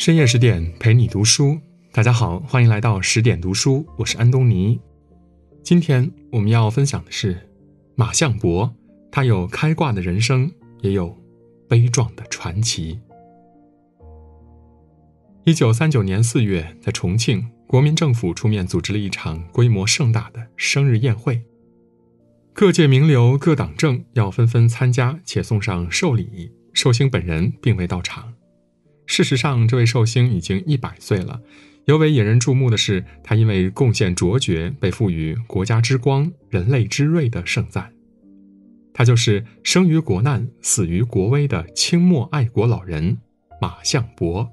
深夜十点陪你读书，大家好，欢迎来到十点读书，我是安东尼。今天我们要分享的是马相伯，他有开挂的人生，也有悲壮的传奇。一九三九年四月，在重庆，国民政府出面组织了一场规模盛大的生日宴会，各界名流、各党政要纷纷参加，且送上寿礼。寿星本人并未到场。事实上，这位寿星已经一百岁了。尤为引人注目的是，他因为贡献卓绝，被赋予“国家之光、人类之瑞”的盛赞。他就是生于国难、死于国危的清末爱国老人马相伯。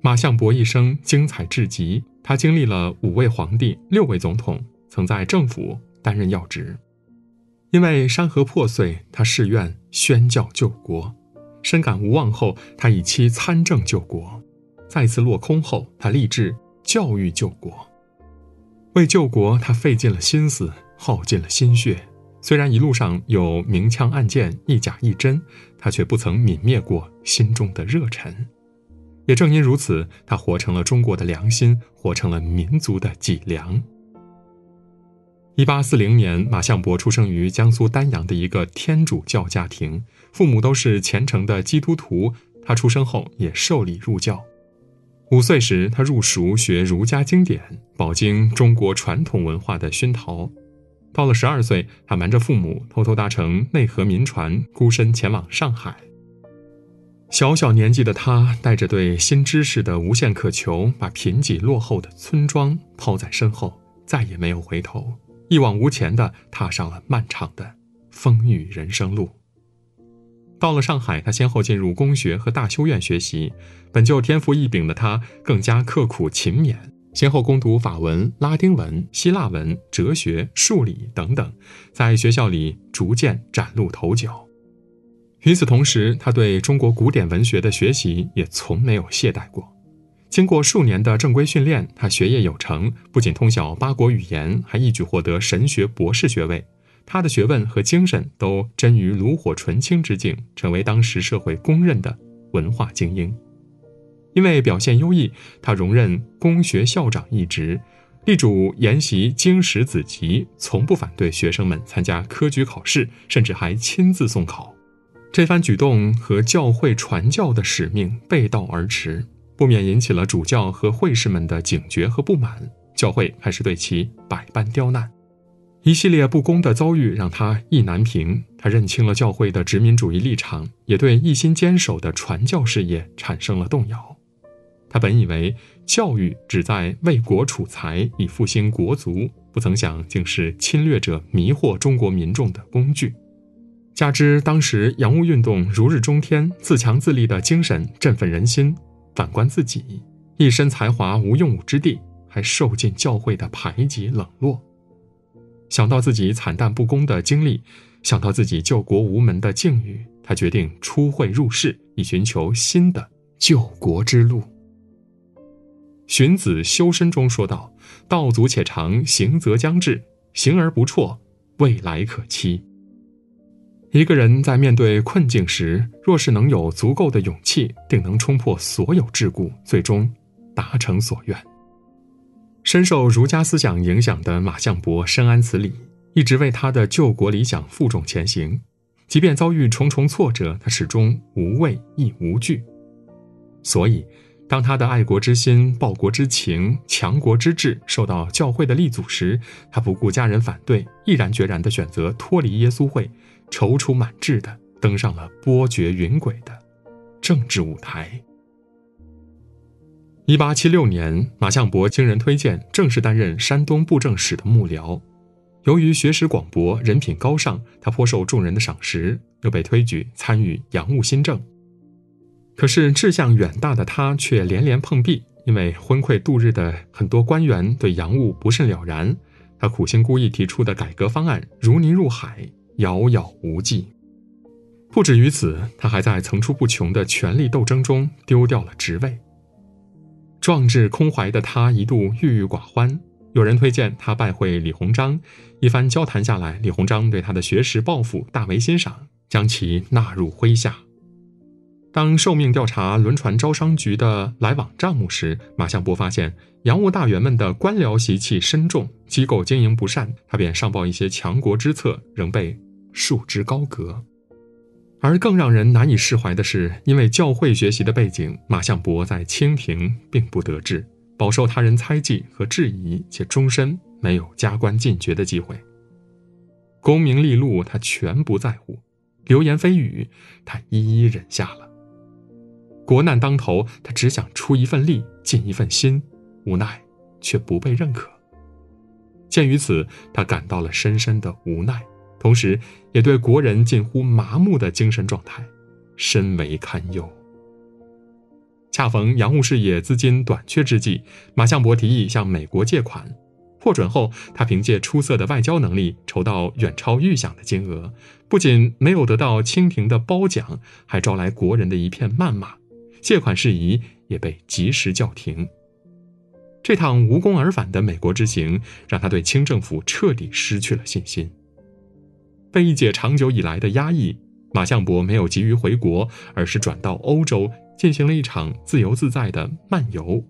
马相伯一生精彩至极，他经历了五位皇帝、六位总统，曾在政府担任要职。因为山河破碎，他誓愿宣教救国。深感无望后，他以妻参政救国；再次落空后，他立志教育救国。为救国，他费尽了心思，耗尽了心血。虽然一路上有明枪暗箭，一假一真，他却不曾泯灭过心中的热忱。也正因如此，他活成了中国的良心，活成了民族的脊梁。一八四零年，马相伯出生于江苏丹阳的一个天主教家庭，父母都是虔诚的基督徒。他出生后也受礼入教。五岁时，他入塾学儒家经典，饱经中国传统文化的熏陶。到了十二岁，他瞒着父母，偷偷搭乘内河民船，孤身前往上海。小小年纪的他，带着对新知识的无限渴求，把贫瘠落后的村庄抛在身后，再也没有回头。一往无前的踏上了漫长的风雨人生路。到了上海，他先后进入公学和大修院学习。本就天赋异禀的他，更加刻苦勤勉，先后攻读法文、拉丁文、希腊文、哲学、数理等等，在学校里逐渐崭露头角。与此同时，他对中国古典文学的学习也从没有懈怠过。经过数年的正规训练，他学业有成，不仅通晓八国语言，还一举获得神学博士学位。他的学问和精神都臻于炉火纯青之境，成为当时社会公认的文化精英。因为表现优异，他荣任公学校长一职，力主研习经史子集，从不反对学生们参加科举考试，甚至还亲自送考。这番举动和教会传教的使命背道而驰。不免引起了主教和会士们的警觉和不满，教会开始对其百般刁难，一系列不公的遭遇让他意难平。他认清了教会的殖民主义立场，也对一心坚守的传教事业产生了动摇。他本以为教育只在为国储财以复兴国族，不曾想竟是侵略者迷惑中国民众的工具。加之当时洋务运动如日中天，自强自立的精神振奋人心。反观自己，一身才华无用武之地，还受尽教会的排挤冷落。想到自己惨淡不公的经历，想到自己救国无门的境遇，他决定出会入世，以寻求新的救国之路。《荀子·修身》中说道：“道阻且长，行则将至。行而不辍，未来可期。”一个人在面对困境时，若是能有足够的勇气，定能冲破所有桎梏，最终达成所愿。深受儒家思想影响的马相伯深谙此理，一直为他的救国理想负重前行。即便遭遇重重挫折，他始终无畏亦无惧。所以，当他的爱国之心、报国之情、强国之志受到教会的力阻时，他不顾家人反对，毅然决然地选择脱离耶稣会。踌躇满志地登上了波谲云诡的政治舞台。一八七六年，马相伯经人推荐，正式担任山东布政使的幕僚。由于学识广博、人品高尚，他颇受众人的赏识，又被推举参与洋务新政。可是志向远大的他却连连碰壁，因为昏聩度日的很多官员对洋务不甚了然，他苦心孤诣提出的改革方案如泥入海。遥遥无际。不止于此，他还在层出不穷的权力斗争中丢掉了职位。壮志空怀的他一度郁郁寡欢。有人推荐他拜会李鸿章，一番交谈下来，李鸿章对他的学识抱负大为欣赏，将其纳入麾下。当受命调查轮船招商局的来往账目时，马相伯发现洋务大员们的官僚习气深重，机构经营不善，他便上报一些强国之策，仍被束之高阁。而更让人难以释怀的是，因为教会学习的背景，马相伯在清廷并不得志，饱受他人猜忌和质疑，且终身没有加官进爵的机会。功名利禄他全不在乎，流言蜚语他一一忍下了。国难当头，他只想出一份力，尽一份心，无奈却不被认可。鉴于此，他感到了深深的无奈，同时也对国人近乎麻木的精神状态深为堪忧。恰逢洋务事业资金短缺之际，马相伯提议向美国借款，获准后，他凭借出色的外交能力筹到远超预想的金额，不仅没有得到清廷的褒奖，还招来国人的一片谩骂。借款事宜也被及时叫停。这趟无功而返的美国之行，让他对清政府彻底失去了信心。被一解长久以来的压抑，马相伯没有急于回国，而是转到欧洲进行了一场自由自在的漫游。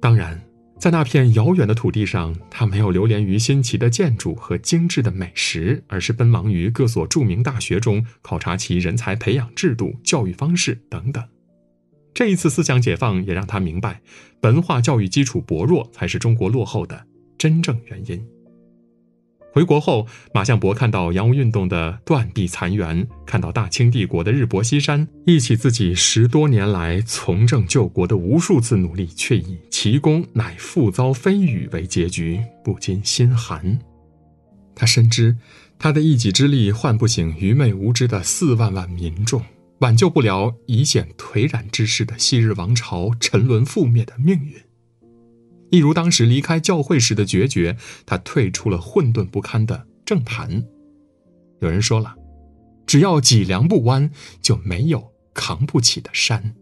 当然，在那片遥远的土地上，他没有流连于新奇的建筑和精致的美食，而是奔忙于各所著名大学中考察其人才培养制度、教育方式等等。这一次思想解放也让他明白，文化教育基础薄弱才是中国落后的真正原因。回国后，马相伯看到洋务运动的断壁残垣，看到大清帝国的日薄西山，忆起自己十多年来从政救国的无数次努力，却以奇功乃复遭非语为结局，不禁心寒。他深知，他的一己之力唤不醒愚昧无知的四万万民众。挽救不了已显颓然之势的昔日王朝沉沦覆灭的命运，一如当时离开教会时的决绝，他退出了混沌不堪的政坛。有人说了，只要脊梁不弯，就没有扛不起的山。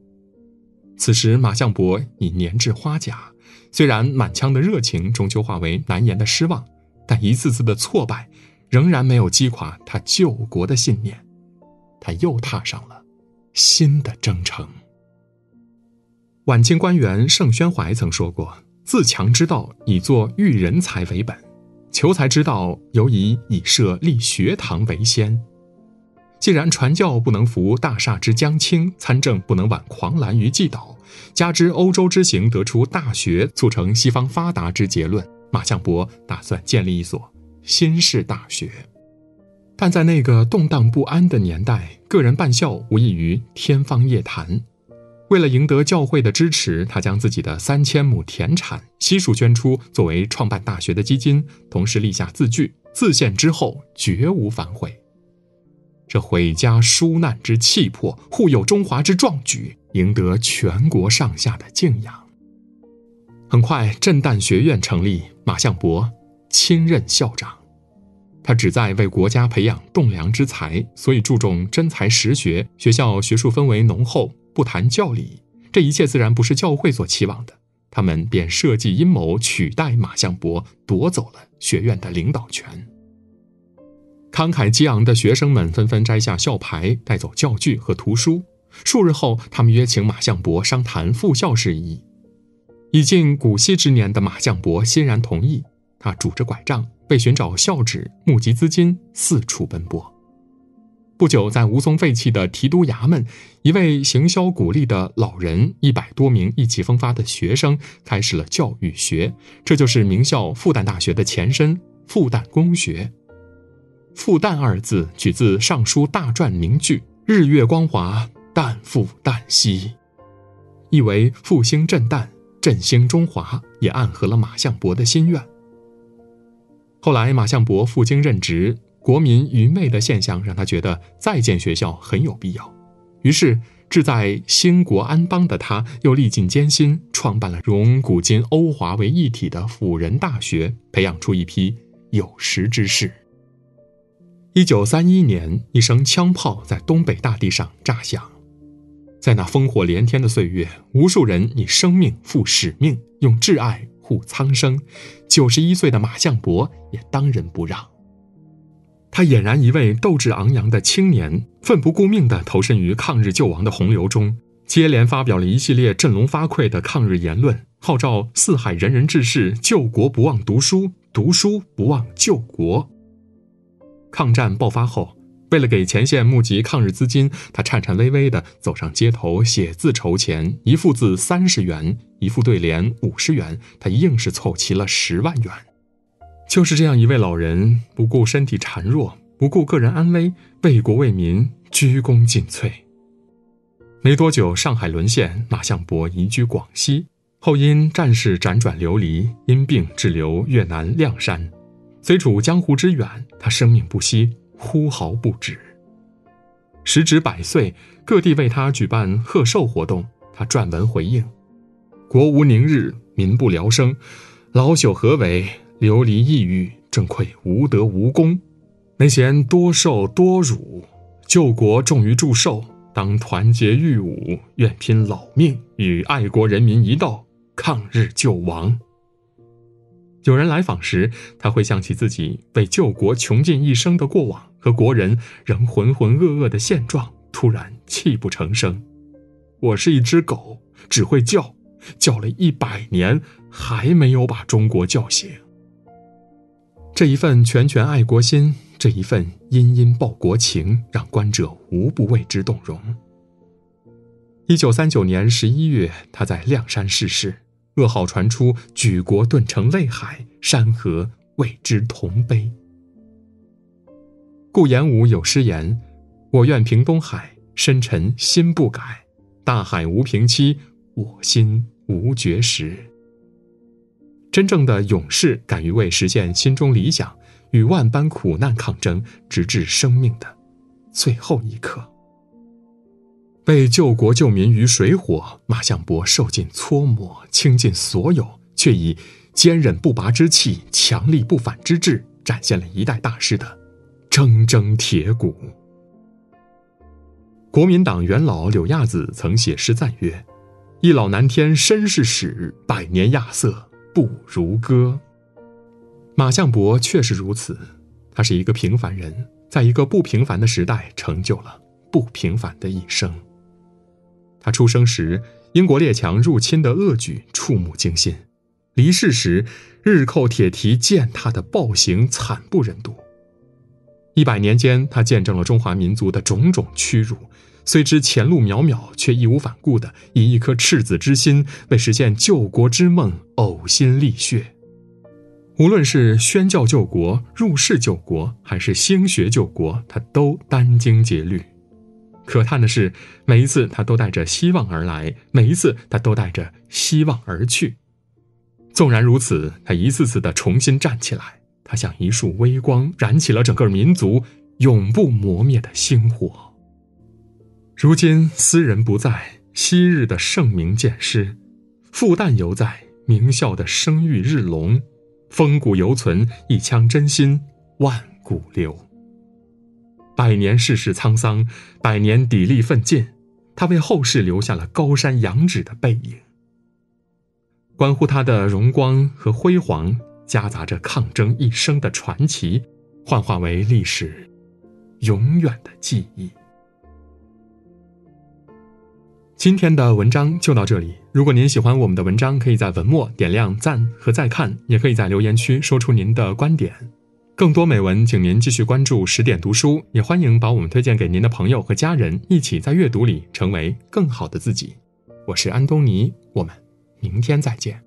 此时，马相伯已年至花甲，虽然满腔的热情终究化为难言的失望，但一次次的挫败，仍然没有击垮他救国的信念。他又踏上了。新的征程。晚清官员盛宣怀曾说过：“自强之道，以作育人才为本；求才之道，尤以以设立学堂为先。既然传教不能扶大厦之将倾，参政不能挽狂澜于既倒，加之欧洲之行得出大学促成西方发达之结论，马相伯打算建立一所新式大学。”但在那个动荡不安的年代，个人办校无异于天方夜谭。为了赢得教会的支持，他将自己的三千亩田产悉数捐出，作为创办大学的基金，同时立下字据：自献之后绝无反悔。这毁家纾难之气魄，护佑中华之壮举，赢得全国上下的敬仰。很快，震旦学院成立，马相伯亲任校长。他旨在为国家培养栋梁之才，所以注重真才实学。学校学术氛围浓厚，不谈教理。这一切自然不是教会所期望的，他们便设计阴谋，取代马相伯，夺走了学院的领导权。慷慨激昂的学生们纷纷摘下校牌，带走教具和图书。数日后，他们约请马相伯商谈复校事宜。已近古稀之年的马相伯欣然同意。他拄着拐杖。为寻找校址、募集资金，四处奔波。不久，在吴淞废弃的提督衙门，一位行销鼓励的老人，一百多名意气风发的学生，开始了教育学。这就是名校复旦大学的前身——复旦公学。复旦二字取自《尚书大传》名句：“日月光华，旦复旦兮”，意为复兴震旦、振兴中华，也暗合了马相伯的心愿。后来，马相伯赴京任职，国民愚昧的现象让他觉得再建学校很有必要。于是，志在兴国安邦的他，又历尽艰辛，创办了融古今欧华为一体的辅仁大学，培养出一批有识之士。一九三一年，一声枪炮在东北大地上炸响，在那烽火连天的岁月，无数人以生命赴使命，用挚爱。护苍生，九十一岁的马相伯也当仁不让。他俨然一位斗志昂扬的青年，奋不顾命地投身于抗日救亡的洪流中，接连发表了一系列振聋发聩的抗日言论，号召四海仁人志士救国不忘读书，读书不忘救国。抗战爆发后，为了给前线募集抗日资金，他颤颤巍巍地走上街头写字筹钱，一幅字三十元，一副对联五十元，他硬是凑齐了十万元。就是这样一位老人，不顾身体孱弱，不顾个人安危，为国为民，鞠躬尽瘁。没多久，上海沦陷，马相伯移居广西，后因战事辗转流离，因病滞留越南谅山。虽处江湖之远，他生命不息，呼号不止。时值百岁，各地为他举办贺寿活动，他撰文回应：“国无宁日，民不聊生，老朽何为？”流离异域，正愧无德无功，没嫌多受多辱，救国重于祝寿，当团结御侮，愿拼老命与爱国人民一道抗日救亡。有人来访时，他会想起自己为救国穷尽一生的过往和国人仍浑浑噩噩的现状，突然泣不成声。我是一只狗，只会叫，叫了一百年，还没有把中国叫醒。这一份拳拳爱国心，这一份殷殷报国情，让观者无不为之动容。一九三九年十一月，他在亮山逝世，噩耗传出，举国顿成泪海，山河为之同悲。顾炎武有诗言：“我愿平东海，深沉心不改；大海无平期，我心无绝时。”真正的勇士，敢于为实现心中理想，与万般苦难抗争，直至生命的最后一刻。为救国救民于水火，马相伯受尽搓磨，倾尽所有，却以坚韧不拔之气、强力不反之志，展现了一代大师的铮铮铁骨。国民党元老柳亚子曾写诗赞曰：“一老南天身是史，百年亚瑟。”不如歌。马相伯确实如此，他是一个平凡人，在一个不平凡的时代，成就了不平凡的一生。他出生时，英国列强入侵的恶举触目惊心；离世时，日寇铁蹄践踏的暴行惨不忍睹。一百年间，他见证了中华民族的种种屈辱。虽知前路渺渺，却义无反顾地以一颗赤子之心为实现救国之梦呕心沥血。无论是宣教救国、入世救国，还是兴学救国，他都殚精竭虑。可叹的是，每一次他都带着希望而来，每一次他都带着希望而去。纵然如此，他一次次地重新站起来，他像一束微光，燃起了整个民族永不磨灭的星火。如今斯人不在，昔日的盛名渐失，复旦犹在，名校的声誉日隆，风骨犹存，一腔真心万古流。百年世事沧桑，百年砥砺奋进，他为后世留下了高山仰止的背影。关乎他的荣光和辉煌，夹杂着抗争一生的传奇，幻化为历史永远的记忆。今天的文章就到这里。如果您喜欢我们的文章，可以在文末点亮赞和再看，也可以在留言区说出您的观点。更多美文，请您继续关注十点读书，也欢迎把我们推荐给您的朋友和家人，一起在阅读里成为更好的自己。我是安东尼，我们明天再见。